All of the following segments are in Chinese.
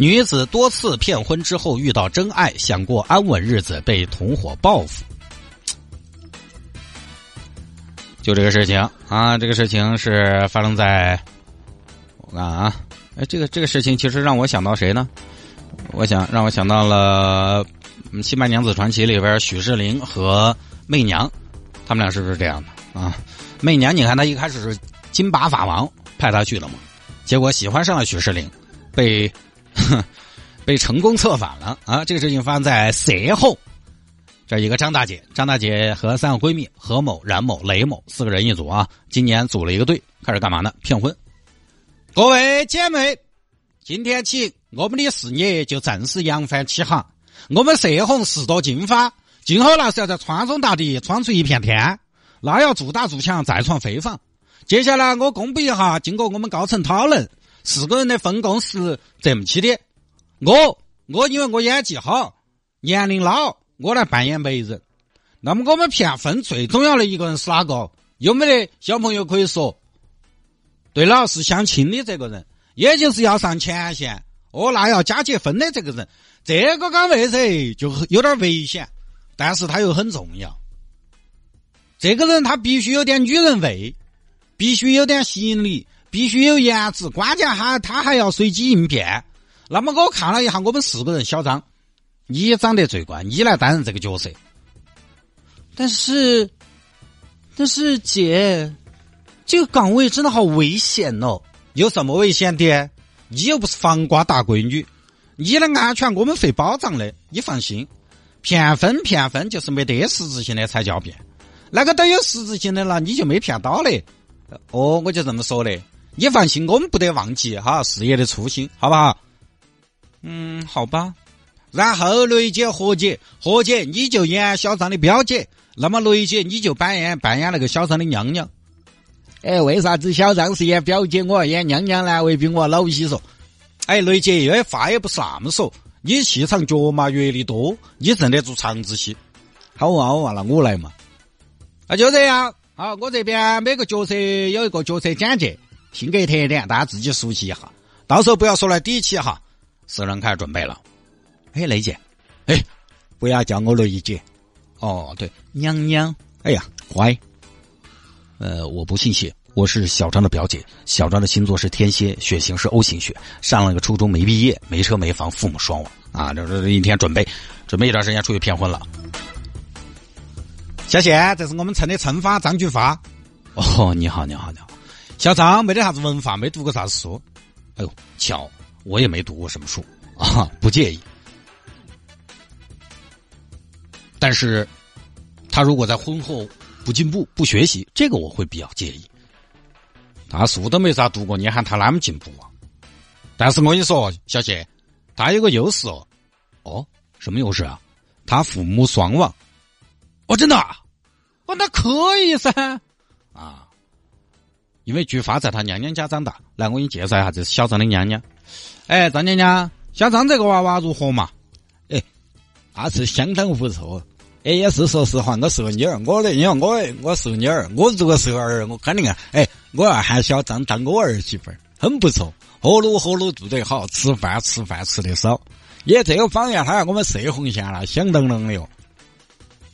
女子多次骗婚之后遇到真爱，想过安稳日子，被同伙报复。就这个事情啊，这个事情是发生在我看啊，哎，这个这个事情其实让我想到谁呢？我想让我想到了《新白娘子传奇》里边许仕林和媚娘，他们俩是不是这样的啊？媚娘，你看她一开始是金拔法王派她去的嘛，结果喜欢上了许仕林，被。被成功策反了啊！这个事情发生在随后，这一个张大姐，张大姐和三个闺蜜何某、冉某、雷某四个人一组啊，今年组了一个队，开始干嘛呢？骗婚。各位姐妹，今天起我们的事业就正式扬帆起航。我们射红十朵金花，今后那是要在川中大地闯出一片天，那要做大做强，再创辉煌。接下来我公布一下，经过我们高层讨论。四个人的分工是这么起的，我我因为我演技好，年龄老，我来扮演媒人。那么我们骗婚最重要的一个人是哪个？有没得小朋友可以说？对了，是相亲的这个人，也就是要上前线哦，那要加结婚的这个人，这个岗位噻就有点危险，但是他又很重要。这个人他必须有点女人味，必须有点吸引力。必须有颜值，关键还他还要随机应变。那么我看了一下，我们四个人，小张，你长得最乖，你来担任这个角色。但是，但是姐，这个岗位真的好危险哦！有什么危险的？你又不是黄瓜大闺女，你的安全我们会保障的，你放心。骗分骗分就是没得实质性的才叫骗，那个都有实质性的了，你就没骗到嘞。哦，我就这么说的。你放心，我们不得忘记哈事业的初心，好不好？嗯，好吧。然后雷姐、何姐，何姐你就演小张的表姐，那么雷姐你就扮演扮演那个小张的娘娘。哎，为啥子小张是演表姐，我要演娘娘呢？未必我老一些说。哎，雷姐，因为话也不是那么说，你气场脚嘛，阅历多，你认得住长子戏。好啊，好啊，那我来嘛。那就这样，好，我这边每个角色有一个角色简介。性格特点，大家自己熟悉一下，到时候不要说来底气哈。四人开始准备了。哎，雷姐，哎，不要叫我雷姐。哦，对，娘娘。哎呀，乖。呃，我不姓谢，我是小张的表姐。小张的星座是天蝎，血型是 O 型血，上了个初中没毕业，没车没房，父母双亡啊。这这一天准备，准备一段时间出去骗婚了。小谢，这是我们村的村发张菊发。哦，你好，你好，你好。小张没得啥子文化，没读过啥子书。哎呦，巧，我也没读过什么书啊，不介意。但是，他如果在婚后不进步、不学习，这个我会比较介意。他书都没咋读过，你喊他那么进步啊？但是我跟你说，小谢，他有个优势哦。哦，什么优势啊？他父母双亡。哦，真的？哦，那可以噻。啊。因为菊花在她娘娘家长大，来，我给你介绍一下，这是小张的娘娘。哎，张娘娘，小张这个娃娃如何嘛？哎，那是相当不错。哎，也是说实话，我是个女儿，我的，因为我我是个女儿，我如果是个儿，我肯定啊，哎，我要喊小张当我儿媳妇，很不错，活路活路做得好，吃饭吃饭吃得少，也这个方面，他要我们射红线了，响当当的哟。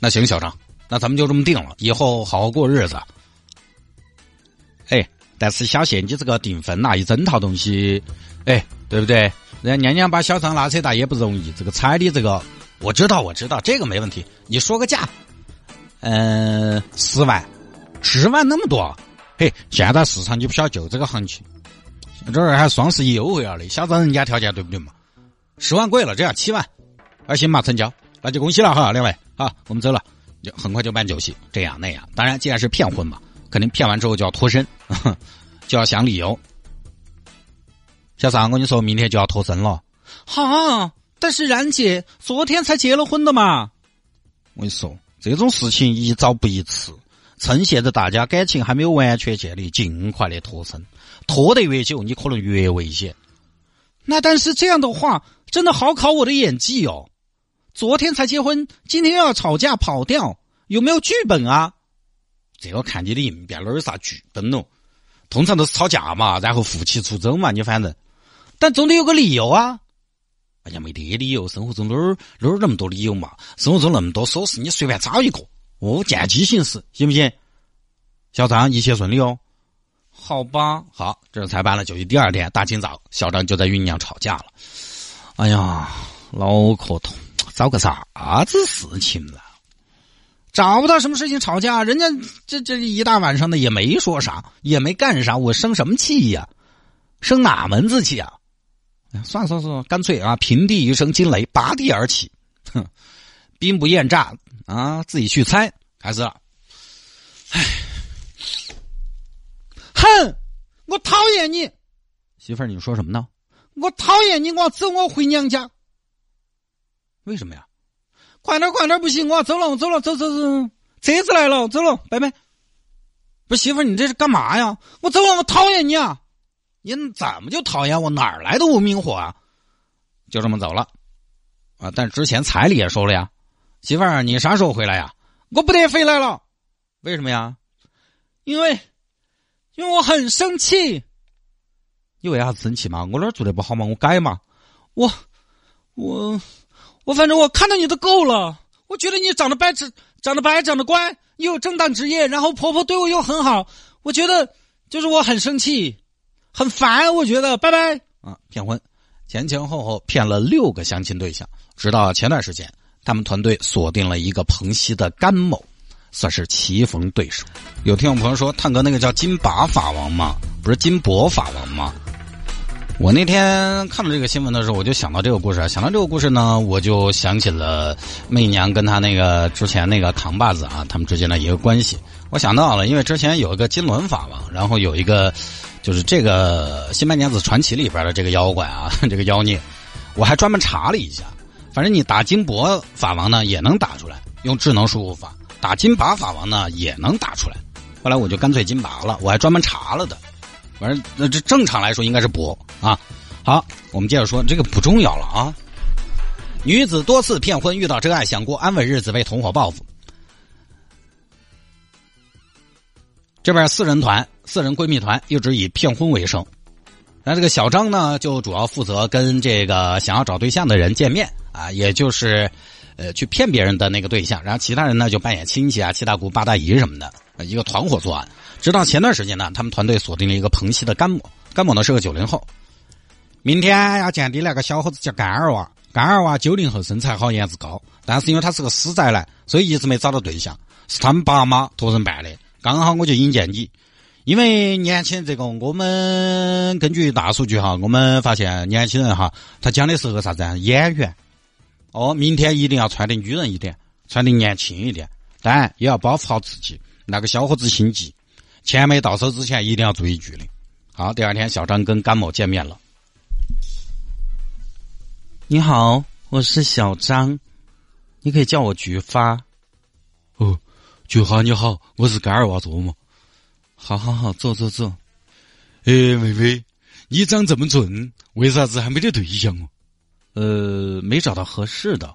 那行，小张，那咱们就这么定了，以后好好过日子。哎，但是小谢，你这个订婚那一整套东西，哎，对不对？人家娘娘把小张拉扯大也不容易。这个彩礼，这个我知道，我知道，这个没问题。你说个价，嗯，十万，十万那么多？嘿，现在市场你不晓得就这个行情，这儿还双十一优惠了的，小张人家条件对不对嘛？十万贵了，这样七万，那行嘛，成交，那就恭喜了哈，两位，好，我们走了，就很快就办酒席，这样那样。当然，既然是骗婚嘛。肯定骗完之后就要脱身，就要想理由。小三，我跟你说，明天就要脱身了。好，但是冉姐昨天才结了婚的嘛。我跟你说，这种事情宜早不宜迟，趁现在大家感情还没有完全建立，尽快的脱身，拖得越久，你可能越危险。那但是这样的话，真的好考我的演技哦。昨天才结婚，今天又要吵架跑掉，有没有剧本啊？这个看你的应变，哪有啥剧本哦？通常都是吵架嘛，然后负气出走嘛，你反正，但总得有个理由啊。哎呀，没得理由，生活中哪儿哪儿那么多理由嘛？生活中那么多琐事，你随便找一个，哦，见机行事，行不行？小张一切顺利哦。好吧，好，这才办了就第二天，大清早，小张就在酝酿吵架了。哎呀，脑壳痛。找个啥子事情了？找不到什么事情吵架，人家这这一大晚上的也没说啥，也没干啥，我生什么气呀？生哪门子气啊？算了算了算，干脆啊，平地一声惊雷，拔地而起，哼，兵不厌诈啊，自己去猜，开始了。唉，哼，我讨厌你，媳妇儿，你说什么呢？我讨厌你，我走，我回娘家。为什么呀？快点快点，不行，我要走了，我走了，走走走，车子来了，走了，拜拜。不，媳妇儿，你这是干嘛呀？我走了，我讨厌你啊！你怎么就讨厌我？哪儿来的无名火啊？就这么走了啊！但之前彩礼也收了呀。媳妇儿，你啥时候回来呀？我不得回来了。为什么呀？因为，因为我很生气。你为啥子生气嘛？我哪儿做的不好嘛？我改嘛？我，我。我反正我看到你都够了，我觉得你长得白，长得白，长得乖，你有正当职业，然后婆婆对我又很好，我觉得就是我很生气，很烦，我觉得，拜拜啊！骗婚，前前后后骗了六个相亲对象，直到前段时间，他们团队锁定了一个蓬西的甘某，算是棋逢对手。有听众朋友说，探哥那个叫金拔法王吗？不是金箔法王吗？我那天看到这个新闻的时候，我就想到这个故事。想到这个故事呢，我就想起了媚娘跟她那个之前那个扛把子啊，他们之间的一个关系。我想到了，因为之前有一个金轮法王，然后有一个就是这个《新白娘子传奇》里边的这个妖怪啊，这个妖孽，我还专门查了一下。反正你打金箔法王呢，也能打出来，用智能输入法；打金拔法王呢，也能打出来。后来我就干脆金拔了，我还专门查了的。反正那这正常来说应该是补啊。好，我们接着说，这个不重要了啊。女子多次骗婚，遇到真爱，想过安稳日子，被同伙报复。这边四人团，四人闺蜜团一直以骗婚为生。那这个小张呢，就主要负责跟这个想要找对象的人见面啊，也就是呃去骗别人的那个对象。然后其他人呢，就扮演亲戚啊、七大姑八大姨什么的，一个团伙作案。直到前段时间呢，他们团队锁定了一个蓬西的甘某。甘某呢是个九零后，明天要见的那个小伙子叫甘二娃。甘二娃九零后，身材好，颜值高，但是因为他是个死宅男，所以一直没找到对象。是他们爸妈托人办的。刚好我就引荐你，因为年轻人这个，我们根据大数据哈，我们发现年轻人哈，他讲的是个啥子啊？演员。哦，明天一定要穿的女人一点，穿的年轻一点，当然也要保护好自己。那个小伙子心急。钱没到手之前，一定要注意距离。好，第二天小张跟甘某见面了。你好，我是小张，你可以叫我菊花。哦，菊花你好，我是甘二娃琢磨。好好好，坐坐坐。哎，妹妹，你长这么俊，为啥子还没得对象哦？呃，没找到合适的。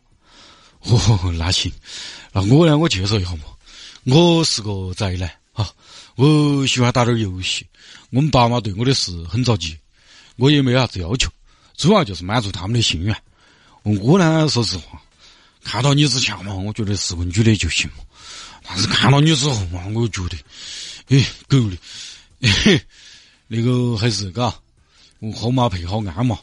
哦，那行，那我呢？我介绍一下嘛。我是个宅男。啊，我喜欢打点游戏。我们爸妈对我的事很着急，我也没啥子要求，主要就是满足他们的心愿。我呢，说实话，看到你之前嘛，我觉得是个女的就行嘛。但是看到你之后嘛，我觉得，哎，够的，那个还是嘎，好马配好鞍嘛，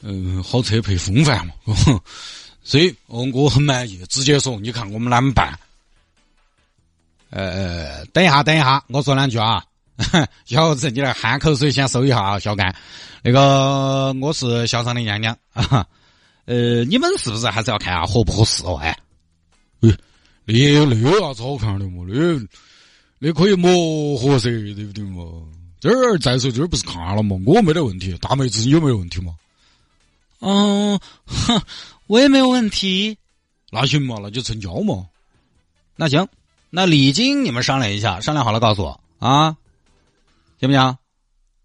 嗯，好车配风范嘛。所以，哦，我很满意，直接说，你看我们啷么办？呃，等一下，等一下，我说两句啊。小伙子，你来含口水，先收一下啊，小干。那个，我是小张的娘娘啊。呃，你们是不是还是要看下合不合适哦？哎，哎，那那有啥子好看的嘛？那那可以磨合噻，对不对嘛？这儿再说，这儿不是看了嘛？我没得问题，大妹子你有没有问题嘛？嗯，哼，我也没有问题。那行嘛，那就成交嘛。那行，那礼金你们商量一下，商量好了告诉我啊，行不行？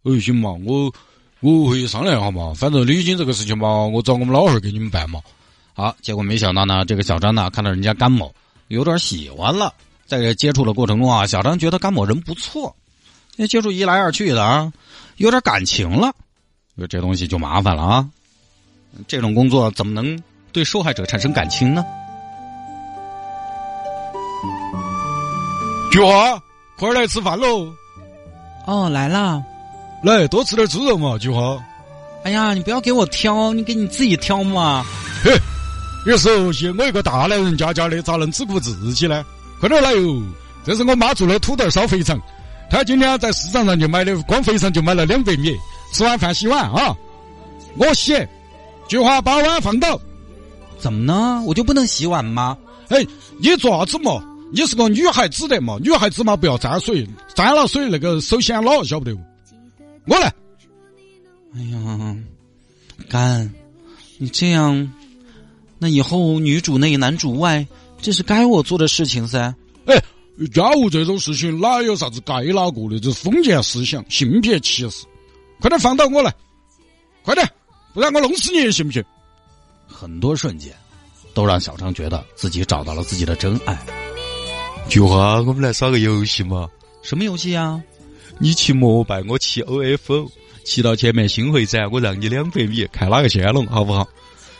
哎，行嘛，我我会商量一下嘛。反正礼金这个事情嘛，我找我们老汉儿给你们办嘛。好，结果没想到呢，这个小张呢，看到人家甘某有点喜欢了，在这接触的过程中啊，小张觉得甘某人不错，那接触一来二去的啊，有点感情了，这东西就麻烦了啊。这种工作怎么能对受害者产生感情呢？菊花，快来吃饭喽！哦，来了，来多吃点猪肉嘛，菊花。哎呀，你不要给我挑，你给你自己挑嘛。嘿，你熟悉我一个大男人家家的，咋能只顾自己呢？快点来哟！这是我妈做的土豆烧肥肠，她今天在市场上就买的，光肥肠就买了两百米。吃完饭洗碗啊！我洗。菊花把碗放倒，怎么呢？我就不能洗碗吗？哎，你做啥子嘛？你是个女孩子的嘛？女孩子嘛不要沾水，沾了水那个手显老，晓不得？我来。哎呀，干，你这样，那以后女主内男主外，这是该我做的事情噻。哎，家务这种事情哪有啥子该哪个的？这是封建思想，性别歧视。快点放到我来，快点。不然我弄死你，行不行？很多瞬间，都让小张觉得自己找到了自己的真爱。菊花，我们来耍个游戏嘛？什么游戏啊？你骑摩拜，我骑 OFO，骑到前面新会展，我让你两百米，看哪个先龙，好不好？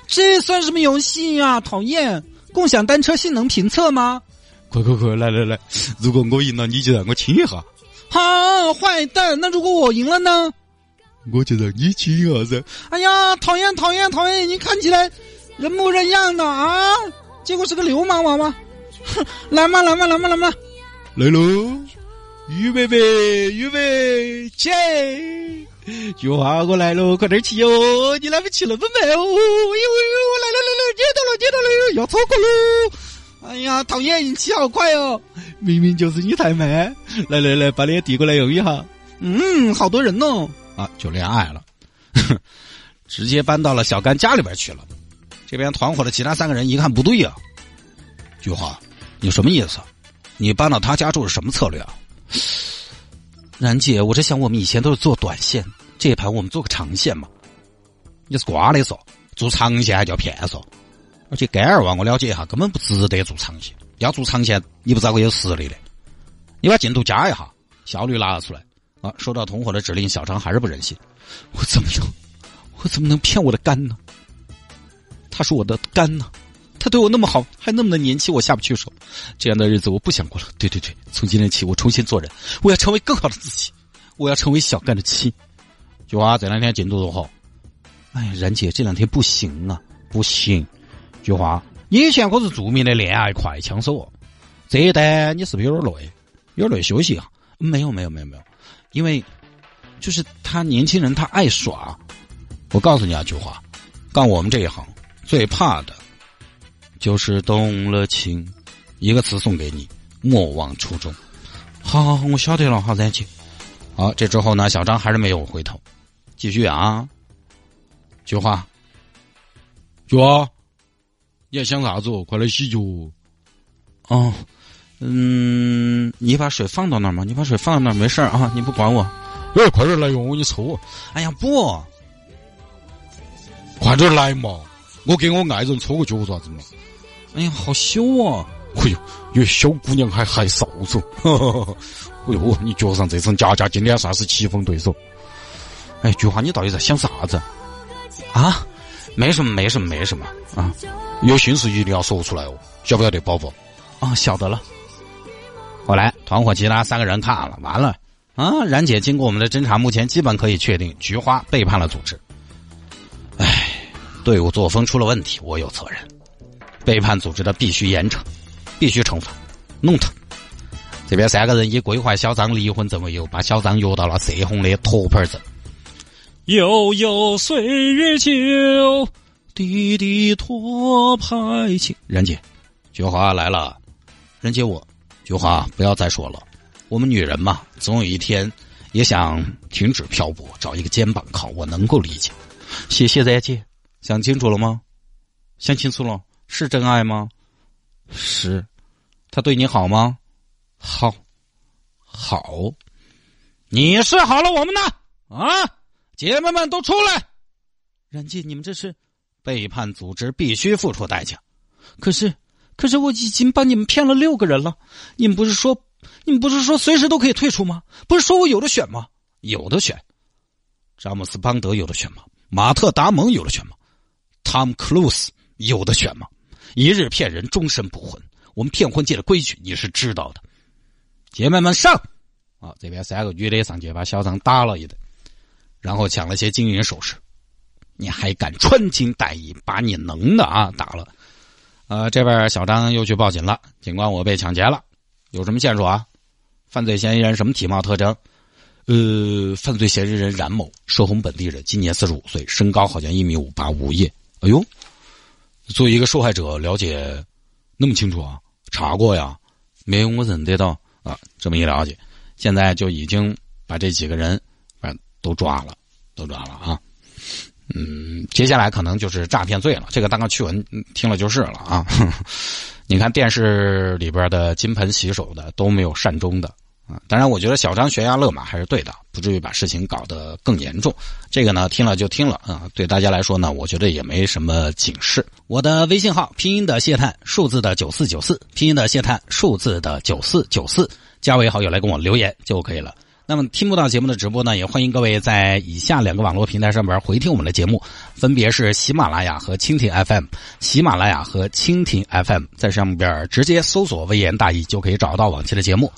这算什么游戏呀？讨厌！共享单车性能评测吗？快快快，来来来！如果我赢了，你就让我亲一下。好，坏蛋！那如果我赢了呢？我就让你亲一下噻！哎呀，讨厌讨厌讨厌！你看起来人模人样的啊，结果是个流氓娃娃！哼，来嘛来嘛来嘛来嘛，来喽！预备备，预备起！菊花，我来喽，快点起哟！你哪边骑那么慢哦？哎呦哎呦，来了来了，接到了接到了，要超过喽！哎呀，讨厌，你起好快哦！明明就是你太慢！来来来，把脸递过来用一下。嗯，好多人哦。啊，就恋爱了，直接搬到了小甘家里边去了。这边团伙的其他三个人一看不对呀，菊花，你什么意思？你搬到他家住是什么策略啊？然姐，我在想，我们以前都是做短线，这一盘我们做个长线嘛。你是瓜的说，做长线还叫骗说？而且干二娃，我了解一下，根本不值得做长线。要做长线，你不找个有实力的，你把进度加一下，效率拿出来。啊！收到同伙的指令，小张还是不忍心。我怎么能，我怎么能骗我的肝呢？他是我的肝呢，他对我那么好，还那么的年轻，我下不去手。这样的日子我不想过了。对对对，从今天起我重新做人，我要成为更好的自己，我要成为小干的妻。菊花这两天进度如何？哎呀，然姐这两天不行啊，不行。菊花，你以前可是著名的恋爱快枪手哦，这一单你是不是有点累？有点累，休息一下。没有没有没有没有。因为，就是他年轻人，他爱耍。我告诉你啊，菊花，干我们这一行最怕的，就是动了情。一个词送给你：莫忘初衷。好，好，好，我晓得了，好，再见。好，这之后呢，小张还是没有回头，继续啊。菊花，菊花，你还想啥子？快来洗脚。哦。嗯，你把水放到那儿嘛？你把水放到那儿没事儿啊，你不管我。哎，快点来哟，我给你抽。哎呀，不，快点来嘛！我给我爱人搓个脚爪子嘛。哎呀，好羞啊！哎呦，有小姑娘还害臊着。哎呦，你脚上这层夹夹今天算是棋逢对手。哎，菊花，你到底在想啥子？啊？没什么，没什么，没什么啊。有心事一定要说出来哦，晓不晓得，宝宝？啊，晓得了。后来，团伙其他三个人看了，完了啊！然姐经过我们的侦查，目前基本可以确定，菊花背叛了组织。哎，队伍作风出了问题，我有责任。背叛组织的必须严惩，必须惩罚，弄他。这边三个人以归还小张离婚证为由，把小张约到了色红的托盘镇。悠悠岁月旧，滴滴托拍情。任姐，菊花来了。任姐我。菊花，不要再说了。我们女人嘛，总有一天也想停止漂泊，找一个肩膀靠。我能够理解。谢谢再见。想清楚了吗？想清楚了，是真爱吗？是。他对你好吗？好，好，你是好了我们呢？啊，姐妹们都出来！任静，你们这是背叛组织，必须付出代价。可是，可是我已经把你们骗了六个人了。你们不是说，你们不是说随时都可以退出吗？不是说我有的选吗？有的选。詹姆斯邦德有的选吗？马特达蒙有的选吗？Tom Cruise 有的选吗？一日骗人，终身不婚。我们骗婚界的规矩你是知道的。姐妹们上！啊，这边三个女的上去把小张打了一顿，然后抢了些金银首饰。你还敢穿金戴银，把你能的啊打了。呃，这边小张又去报警了，警官我被抢劫了，有什么线索啊？犯罪嫌疑人什么体貌特征？呃，犯罪嫌疑人冉某，涉洪本地人，今年四十五岁，身高好像一米五八，无业。哎呦，作为一个受害者，了解那么清楚啊？查过呀？没有我怎得到啊？这么一了解，现在就已经把这几个人反正都抓了，都抓了啊。嗯，接下来可能就是诈骗罪了。这个当个趣闻听了就是了啊。你看电视里边的金盆洗手的都没有善终的当然，我觉得小张悬崖勒马还是对的，不至于把事情搞得更严重。这个呢，听了就听了啊。对大家来说呢，我觉得也没什么警示。我的微信号拼音的谢探，数字的九四九四，拼音的谢探，数字的九四九四，加为好友来跟我留言就可以了。那么听不到节目的直播呢，也欢迎各位在以下两个网络平台上边回听我们的节目，分别是喜马拉雅和蜻蜓 FM。喜马拉雅和蜻蜓 FM 在上边直接搜索“微言大义”就可以找到往期的节目。